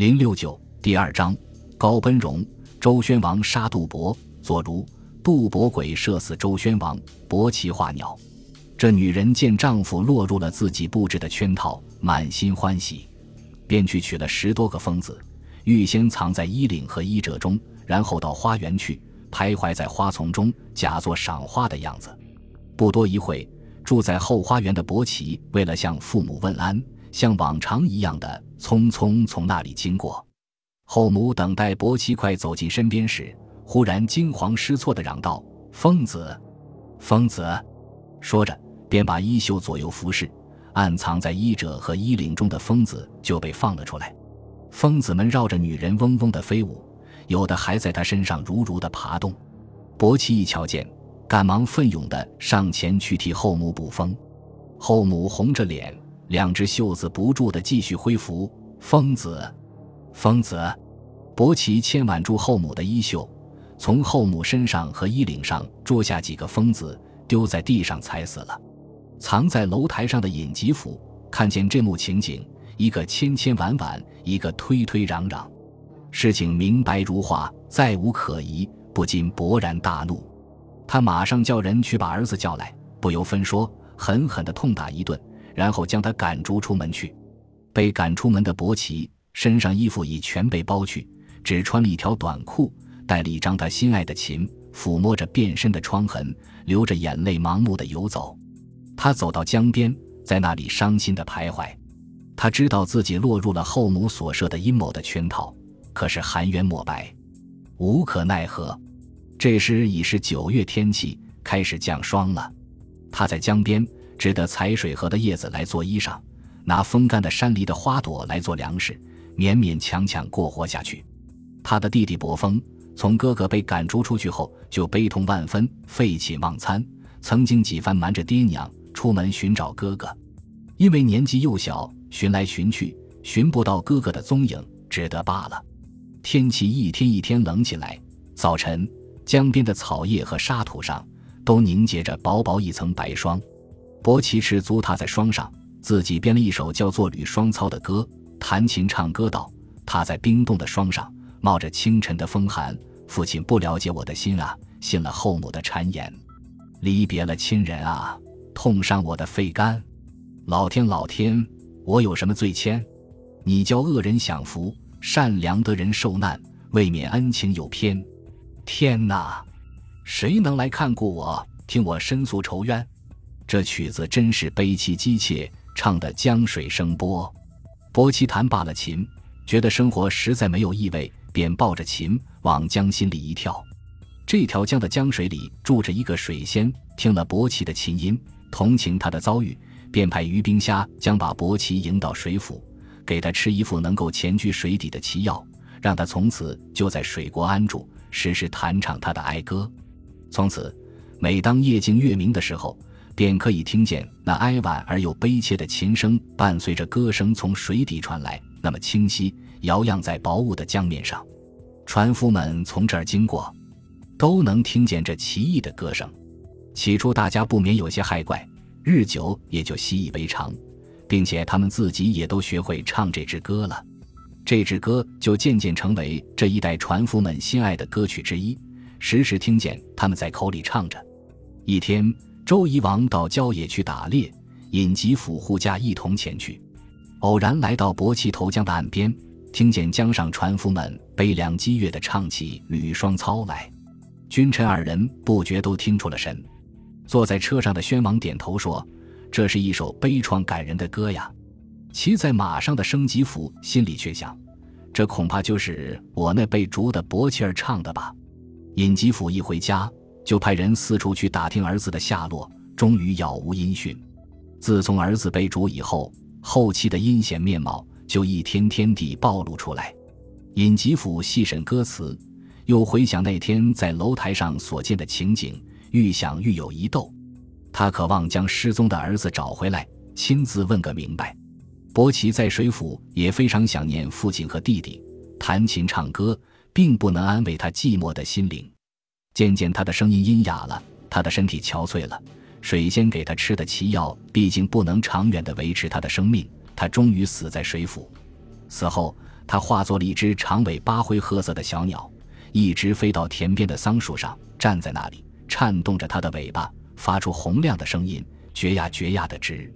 零六九第二章，高奔荣，周宣王杀杜伯，左如杜伯鬼射死周宣王，伯其化鸟。这女人见丈夫落入了自己布置的圈套，满心欢喜，便去取了十多个疯子，预先藏在衣领和衣褶中，然后到花园去，徘徊在花丛中，假作赏花的样子。不多一会，住在后花园的伯奇为了向父母问安，像往常一样的匆匆从那里经过。后母等待伯奇快走近身边时，忽然惊慌失措地嚷道：“疯子，疯子！”说着，便把衣袖左右服侍，暗藏在衣褶和衣领中的疯子就被放了出来。疯子们绕着女人嗡嗡地飞舞，有的还在她身上如如地爬动。伯奇一瞧见，赶忙奋勇地上前去替后母补风。后母红着脸，两只袖子不住地继续挥拂。疯子。疯子，伯奇牵挽住后母的衣袖，从后母身上和衣领上捉下几个疯子，丢在地上踩死了。藏在楼台上的尹吉甫看见这幕情景，一个千千挽挽，一个推推攘攘，事情明白如画，再无可疑，不禁勃然大怒。他马上叫人去把儿子叫来，不由分说，狠狠地痛打一顿，然后将他赶逐出门去。被赶出门的伯奇。身上衣服已全被剥去，只穿了一条短裤，带了一张他心爱的琴，抚摸着变身的疮痕，流着眼泪，盲目的游走。他走到江边，在那里伤心的徘徊。他知道自己落入了后母所设的阴谋的圈套，可是含冤莫白，无可奈何。这时已是九月，天气开始降霜了。他在江边只得采水河的叶子来做衣裳，拿风干的山梨的花朵来做粮食。勉勉强强过活下去。他的弟弟伯峰从哥哥被赶逐出去后，就悲痛万分，废寝忘餐，曾经几番瞒着爹娘出门寻找哥哥。因为年纪幼小，寻来寻去寻不到哥哥的踪影，只得罢了。天气一天一天冷起来，早晨江边的草叶和沙土上都凝结着薄薄一层白霜。伯奇赤足踏在霜上，自己编了一首叫做《吕霜操》的歌。弹琴唱歌道：“踏在冰冻的霜上，冒着清晨的风寒。父亲不了解我的心啊，信了后母的谗言，离别了亲人啊，痛伤我的肺肝。老天，老天，我有什么罪愆？你教恶人享福，善良的人受难，未免恩情有偏。天哪，谁能来看顾我，听我申诉仇冤？这曲子真是悲凄凄切，唱得江水声波。”伯奇弹罢了琴，觉得生活实在没有意味，便抱着琴往江心里一跳。这条江的江水里住着一个水仙，听了伯奇的琴音，同情他的遭遇，便派于冰虾将把伯奇迎到水府，给他吃一副能够潜居水底的奇药，让他从此就在水国安住，时时弹唱他的哀歌。从此，每当夜静月明的时候。便可以听见那哀婉而又悲切的琴声，伴随着歌声从水底传来，那么清晰，摇漾在薄雾的江面上。船夫们从这儿经过，都能听见这奇异的歌声。起初大家不免有些害怪，日久也就习以为常，并且他们自己也都学会唱这支歌了。这支歌就渐渐成为这一代船夫们心爱的歌曲之一，时时听见他们在口里唱着。一天。周夷王到郊野去打猎，尹吉甫护驾一同前去，偶然来到伯奇投江的岸边，听见江上船夫们悲凉激越地唱起《吕双操》来，君臣二人不觉都听出了神。坐在车上的宣王点头说：“这是一首悲怆感人的歌呀。”骑在马上的升吉甫心里却想：“这恐怕就是我那被逐的伯奇儿唱的吧。”尹吉甫一回家。就派人四处去打听儿子的下落，终于杳无音讯。自从儿子被逐以后，后期的阴险面貌就一天天地暴露出来。尹吉甫细审歌词，又回想那天在楼台上所见的情景，愈想愈有疑窦。他渴望将失踪的儿子找回来，亲自问个明白。伯奇在水府也非常想念父亲和弟弟，弹琴唱歌并不能安慰他寂寞的心灵。渐渐，他的声音阴哑了，他的身体憔悴了。水仙给他吃的奇药，毕竟不能长远的维持他的生命。他终于死在水府。死后，他化作了一只长尾巴灰褐色的小鸟，一直飞到田边的桑树上，站在那里，颤动着它的尾巴，发出洪亮的声音，绝呀绝呀的直。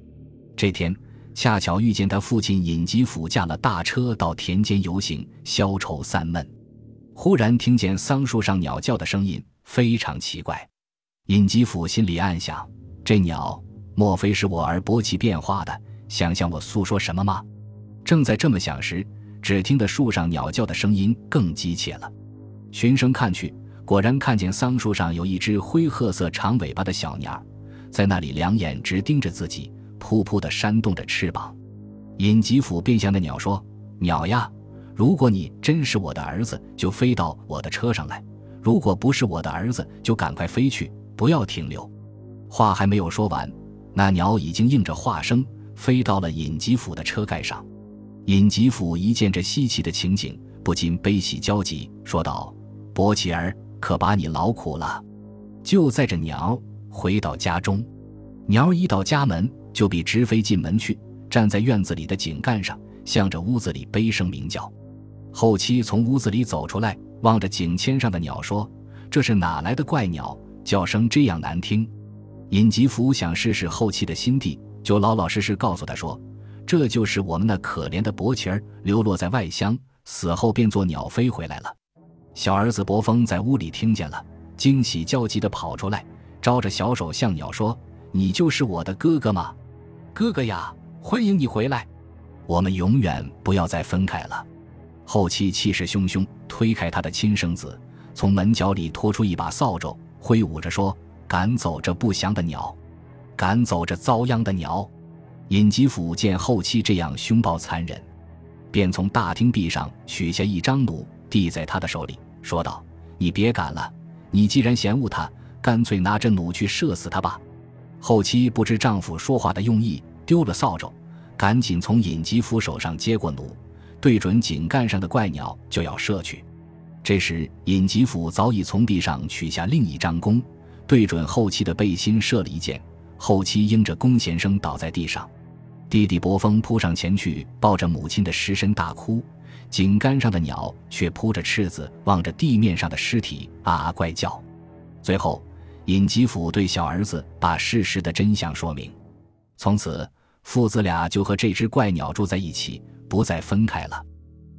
这天恰巧遇见他父亲尹吉甫驾了大车到田间游行，消愁散闷。忽然听见桑树上鸟叫的声音，非常奇怪。尹吉甫心里暗想：这鸟莫非是我儿伯奇变化的，想向我诉说什么吗？正在这么想时，只听得树上鸟叫的声音更急切了。循声看去，果然看见桑树上有一只灰褐色长尾巴的小鸟，在那里两眼直盯着自己，扑扑地扇动着翅膀。尹吉甫便向那鸟说：“鸟呀！”如果你真是我的儿子，就飞到我的车上来；如果不是我的儿子，就赶快飞去，不要停留。话还没有说完，那鸟已经应着话声飞到了尹吉甫的车盖上。尹吉甫一见这稀奇的情景，不禁悲喜交集，说道：“伯奇儿，可把你劳苦了。”就载着鸟回到家中。鸟一到家门，就比直飞进门去，站在院子里的井干上，向着屋子里悲声鸣叫。后期从屋子里走出来，望着井签上的鸟说：“这是哪来的怪鸟？叫声这样难听。”尹吉福想试试后期的心地，就老老实实告诉他说：“这就是我们那可怜的伯奇儿流落在外乡，死后变作鸟飞回来了。”小儿子伯峰在屋里听见了，惊喜焦急地跑出来，招着小手向鸟说：“你就是我的哥哥吗？哥哥呀，欢迎你回来，我们永远不要再分开了。”后期气势汹汹推开他的亲生子，从门角里拖出一把扫帚，挥舞着说：“赶走这不祥的鸟，赶走这遭殃的鸟。”尹吉甫见后期这样凶暴残忍，便从大厅壁上取下一张弩，递在他的手里，说道：“你别赶了，你既然嫌恶他，干脆拿着弩去射死他吧。”后期不知丈夫说话的用意，丢了扫帚，赶紧从尹吉甫手上接过弩。对准井盖上的怪鸟就要射去，这时尹吉甫早已从地上取下另一张弓，对准后期的背心射了一箭，后期应着弓弦声倒在地上。弟弟伯峰扑上前去抱着母亲的尸身大哭，井杆上的鸟却扑着翅子望着地面上的尸体啊啊怪叫。最后，尹吉甫对小儿子把事实的真相说明，从此父子俩就和这只怪鸟住在一起。不再分开了。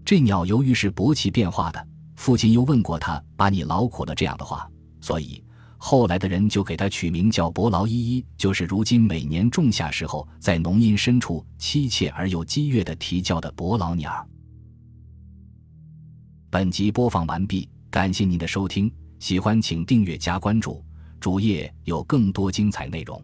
这鸟由于是伯奇变化的，父亲又问过他把你劳苦了这样的话，所以后来的人就给他取名叫伯劳依依，就是如今每年仲夏时候在浓荫深处凄切而又激越的啼叫的伯劳鸟。本集播放完毕，感谢您的收听，喜欢请订阅加关注，主页有更多精彩内容。